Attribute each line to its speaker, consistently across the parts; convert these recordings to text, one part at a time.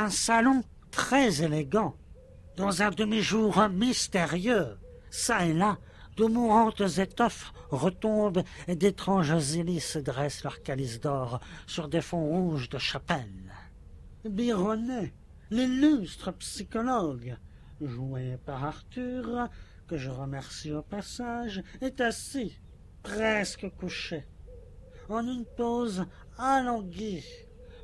Speaker 1: un salon très élégant, dans un demi-jour mystérieux. Ça et là, de mourantes étoffes retombent et d'étranges hélices dressent leurs calices d'or sur des fonds rouges de chapelle. Bironnet, l'illustre psychologue, joué par Arthur, que je remercie au passage, est assis, presque couché, en une pose alanguie,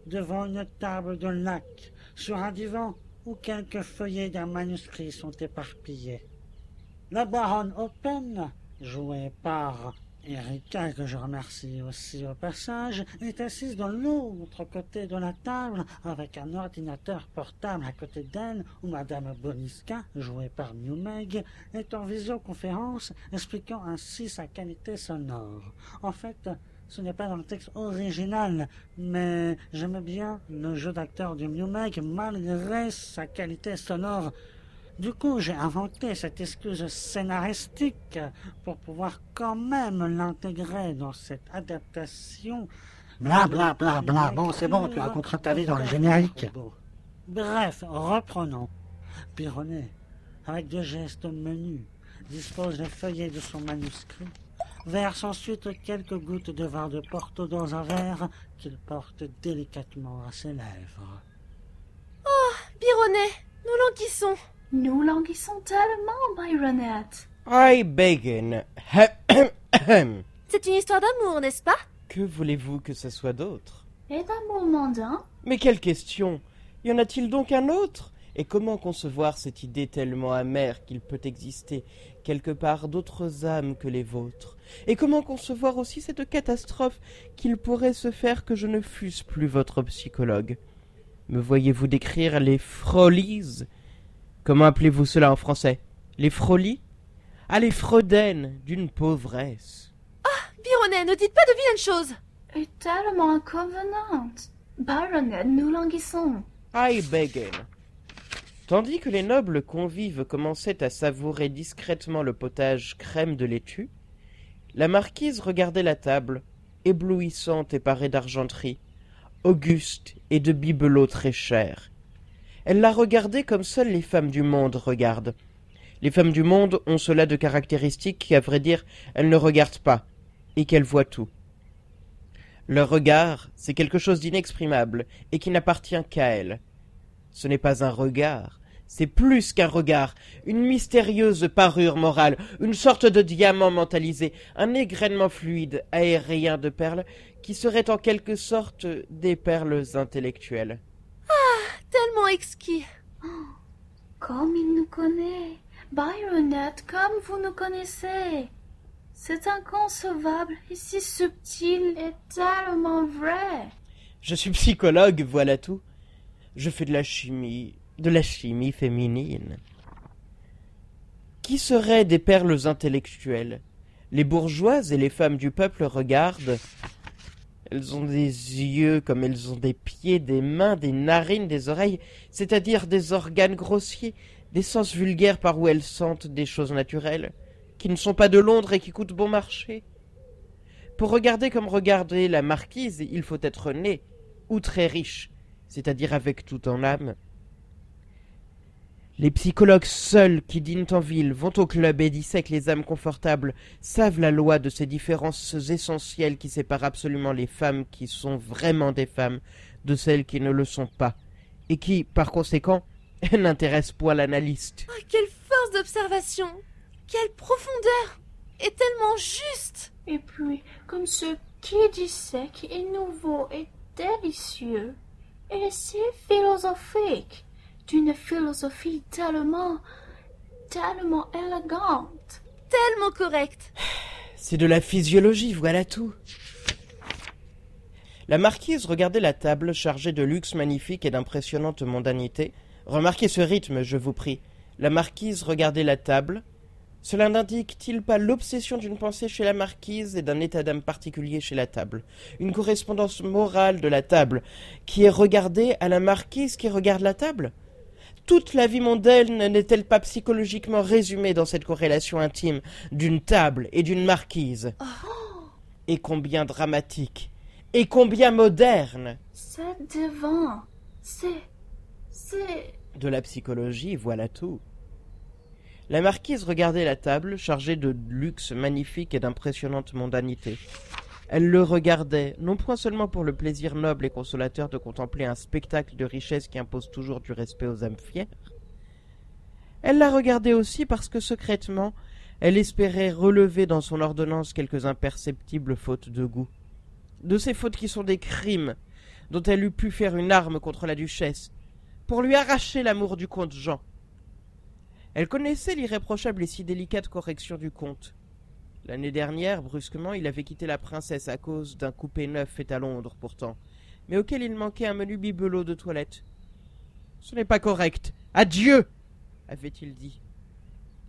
Speaker 1: devant une table de lac, sur un divan où quelques feuillets d'un manuscrit sont éparpillés. La baronne Open, jouée par Erika, que je remercie aussi au passage, est assise de l'autre côté de la table avec un ordinateur portable à côté d'elle où Madame Boniska, jouée par Newmeg, est en visioconférence expliquant ainsi sa qualité sonore. En fait, ce n'est pas dans le texte original, mais j'aime bien le jeu d'acteur du Newmeg malgré sa qualité sonore du coup, j'ai inventé cette excuse scénaristique pour pouvoir quand même l'intégrer dans cette adaptation.
Speaker 2: Bla bla bla bla. Bon, c'est bon, tu raconteras ta vie dans le générique.
Speaker 1: Bref, reprenons. Pironnet, avec deux gestes menus, dispose les feuillets de son manuscrit, verse ensuite quelques gouttes de vin de Porto dans un verre qu'il porte délicatement à ses lèvres.
Speaker 3: Oh, Bironnet, nous languissons.
Speaker 4: Nous languissons tellement, Byronette.
Speaker 5: Aïe, Bacon.
Speaker 3: C'est une histoire d'amour, n'est-ce pas?
Speaker 5: Que voulez-vous que ce soit d'autre?
Speaker 4: Et d'amour mondain?
Speaker 5: Mais quelle question? Y en a-t-il donc un autre? Et comment concevoir cette idée tellement amère qu'il peut exister quelque part d'autres âmes que les vôtres? Et comment concevoir aussi cette catastrophe qu'il pourrait se faire que je ne fusse plus votre psychologue? Me voyez-vous décrire les frolies Comment appelez-vous cela en français? Les frolies? Ah, les freudaines d'une pauvresse.
Speaker 3: Ah, Bironnet, ne dites pas de vilaines choses
Speaker 4: Et tellement inconvenante. Byronette, nous languissons.
Speaker 5: Aïe, Bacon. Tandis que les nobles convives commençaient à savourer discrètement le potage crème de laitue, la marquise regardait la table, éblouissante et parée d'argenterie, auguste et de bibelots très chers, elle la regardait comme seules les femmes du monde regardent. Les femmes du monde ont cela de caractéristique qu'à vrai dire, elles ne regardent pas, et qu'elles voient tout. Leur regard, c'est quelque chose d'inexprimable, et qui n'appartient qu'à elles. Ce n'est pas un regard, c'est plus qu'un regard, une mystérieuse parure morale, une sorte de diamant mentalisé, un égrènement fluide, aérien de perles, qui serait en quelque sorte des perles intellectuelles
Speaker 3: tellement exquis.
Speaker 4: comme il nous connaît. Byronette, comme vous nous connaissez. C'est inconcevable et si subtil et tellement vrai.
Speaker 5: Je suis psychologue, voilà tout. Je fais de la chimie, de la chimie féminine. Qui seraient des perles intellectuelles? Les bourgeoises et les femmes du peuple regardent, elles ont des yeux comme elles ont des pieds, des mains, des narines, des oreilles, c'est-à-dire des organes grossiers, des sens vulgaires par où elles sentent des choses naturelles, qui ne sont pas de Londres et qui coûtent bon marché. Pour regarder comme regarder la marquise, il faut être né, ou très riche, c'est-à-dire avec tout en âme. Les psychologues seuls qui dînent en ville, vont au club et dissèquent les âmes confortables, savent la loi de ces différences essentielles qui séparent absolument les femmes qui sont vraiment des femmes de celles qui ne le sont pas, et qui, par conséquent, n'intéressent point l'analyste.
Speaker 3: Oh, quelle force d'observation! Quelle profondeur! Et tellement juste!
Speaker 4: Et puis, comme ce qui dissèque est nouveau et délicieux, et si philosophique d'une philosophie tellement, tellement élégante.
Speaker 3: Tellement correcte.
Speaker 5: C'est de la physiologie, voilà tout. La marquise regardait la table chargée de luxe magnifique et d'impressionnante mondanité. Remarquez ce rythme, je vous prie. La marquise regardait la table. Cela n'indique-t-il pas l'obsession d'une pensée chez la marquise et d'un état d'âme particulier chez la table? Une correspondance morale de la table, qui est regardée à la marquise qui regarde la table? Toute la vie mondaine n'est-elle pas psychologiquement résumée dans cette corrélation intime d'une table et d'une marquise?
Speaker 3: Oh.
Speaker 5: Et combien dramatique Et combien moderne
Speaker 4: C'est devant C'est. C'est...
Speaker 5: De la psychologie, voilà tout. La marquise regardait la table, chargée de luxe magnifique et d'impressionnante mondanité. Elle le regardait, non point seulement pour le plaisir noble et consolateur de contempler un spectacle de richesse qui impose toujours du respect aux âmes fières. Elle la regardait aussi parce que secrètement, elle espérait relever dans son ordonnance quelques imperceptibles fautes de goût. De ces fautes qui sont des crimes, dont elle eût pu faire une arme contre la duchesse, pour lui arracher l'amour du comte Jean. Elle connaissait l'irréprochable et si délicate correction du comte. L'année dernière, brusquement, il avait quitté la princesse à cause d'un coupé neuf fait à Londres, pourtant, mais auquel il manquait un menu bibelot de toilette. Ce n'est pas correct. Adieu avait-il dit.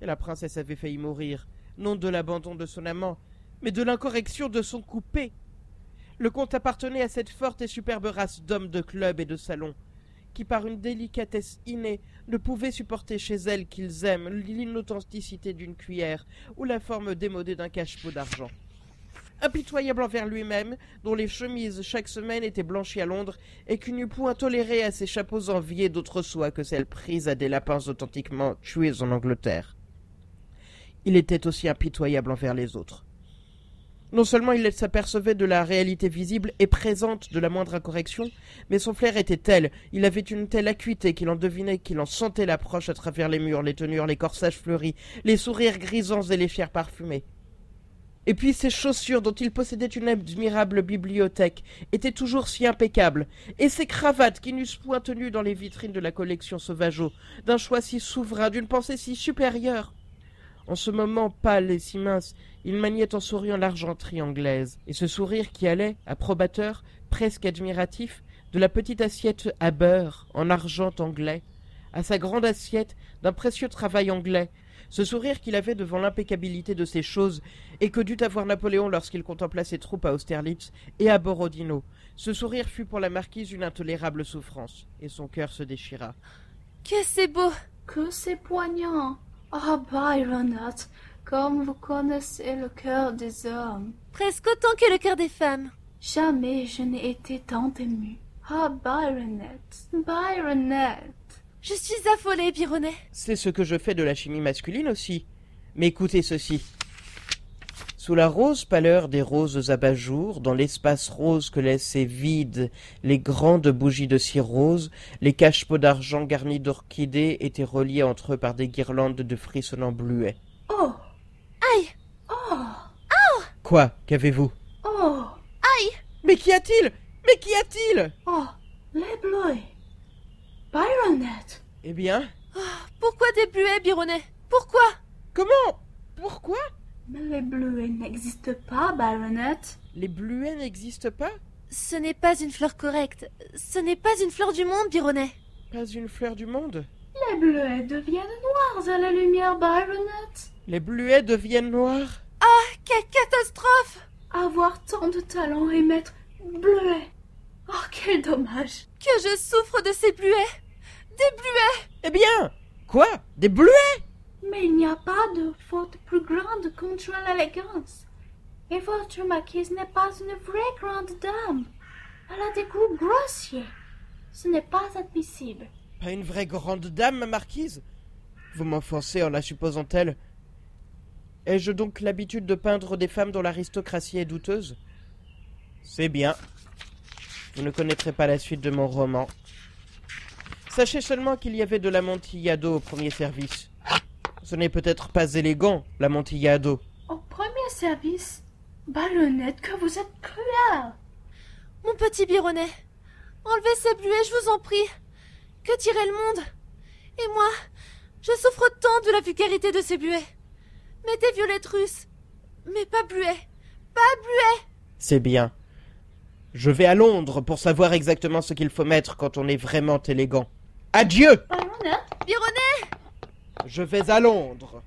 Speaker 5: Et la princesse avait failli mourir, non de l'abandon de son amant, mais de l'incorrection de son coupé. Le comte appartenait à cette forte et superbe race d'hommes de club et de salon, qui par une délicatesse innée ne pouvaient supporter chez elles qu'ils aiment l'inauthenticité d'une cuillère ou la forme démodée d'un cache-pot d'argent. Impitoyable envers lui-même, dont les chemises chaque semaine étaient blanchies à Londres, et qui n'eût point toléré à ses chapeaux enviés d'autre soie que celles prises à des lapins authentiquement tués en Angleterre. Il était aussi impitoyable envers les autres. Non seulement il s'apercevait de la réalité visible et présente de la moindre incorrection, mais son flair était tel, il avait une telle acuité qu'il en devinait, qu'il en sentait l'approche à travers les murs, les tenures, les corsages fleuris, les sourires grisants et les fiers parfumés. Et puis ses chaussures, dont il possédait une admirable bibliothèque, étaient toujours si impeccables, et ses cravates qui n'eussent point tenu dans les vitrines de la collection Sauvageau, d'un choix si souverain, d'une pensée si supérieure. En ce moment pâle et si mince, il maniait en souriant l'argenterie anglaise, et ce sourire qui allait, approbateur, presque admiratif, de la petite assiette à beurre en argent anglais, à sa grande assiette d'un précieux travail anglais, ce sourire qu'il avait devant l'impeccabilité de ces choses, et que dut avoir Napoléon lorsqu'il contempla ses troupes à Austerlitz et à Borodino. Ce sourire fut pour la marquise une intolérable souffrance, et son cœur se déchira.
Speaker 3: Que c'est beau
Speaker 4: Que c'est poignant Ah, Byronette, comme vous connaissez le cœur des hommes.
Speaker 3: Presque autant que le cœur des femmes.
Speaker 4: Jamais je n'ai été tant émue. Ah, Byronette, Byronette.
Speaker 3: Je suis affolée, Bironnet.
Speaker 5: C'est ce que je fais de la chimie masculine aussi. Mais écoutez ceci. Sous la rose pâleur des roses abat-jour, dans l'espace rose que laissaient vides les grandes bougies de cire rose, les cache-pots d'argent garnis d'orchidées étaient reliés entre eux par des guirlandes de frissonnants bluets.
Speaker 4: Oh,
Speaker 5: Quoi Qu'avez-vous?
Speaker 4: Oh,
Speaker 5: Mais qu'y a-t-il? Mais qu'y a-t-il?
Speaker 4: Oh, les bleuets. Byronette,
Speaker 5: Eh bien,
Speaker 3: Pourquoi des bluets, Bironnet Pourquoi?
Speaker 5: Comment? Pourquoi?
Speaker 4: Mais les bleuets n'existent pas, Byronette.
Speaker 5: Les bluets n'existent pas?
Speaker 3: Ce n'est pas une fleur correcte. Ce n'est pas une fleur du monde, Bironnet.
Speaker 5: Pas une fleur du monde?
Speaker 4: Les bleuets deviennent noirs à la lumière, Byronette.
Speaker 5: Les bluets deviennent noirs?
Speaker 3: Quelle catastrophe
Speaker 4: Avoir tant de talent et mettre bleuet. Oh, quel dommage.
Speaker 3: Que je souffre de ces bluets Des bluets
Speaker 5: Eh bien Quoi? Des bluets?
Speaker 4: Mais il n'y a pas de faute plus grande contre l'élégance. Et votre marquise n'est pas une vraie grande dame. Elle a des goûts grossiers. Ce n'est pas admissible.
Speaker 5: Pas une vraie grande dame, ma marquise? Vous m'offensez en la supposant telle. Ai-je donc l'habitude de peindre des femmes dont l'aristocratie est douteuse? C'est bien. Vous ne connaîtrez pas la suite de mon roman. Sachez seulement qu'il y avait de l'amontillado au premier service. Ce n'est peut-être pas élégant, l'amontillado.
Speaker 4: Au premier service, Baronette, que vous êtes cruel.
Speaker 3: Mon petit Bironnet, enlevez ces bluets, je vous en prie. Que dirait le monde? Et moi, je souffre tant de la vulgarité de ces bluets. Mettez violettes russes, mais pas bluets. Pas bluets
Speaker 5: C'est bien. Je vais à Londres pour savoir exactement ce qu'il faut mettre quand on est vraiment élégant. Adieu
Speaker 3: Bironnet
Speaker 5: Je vais à Londres.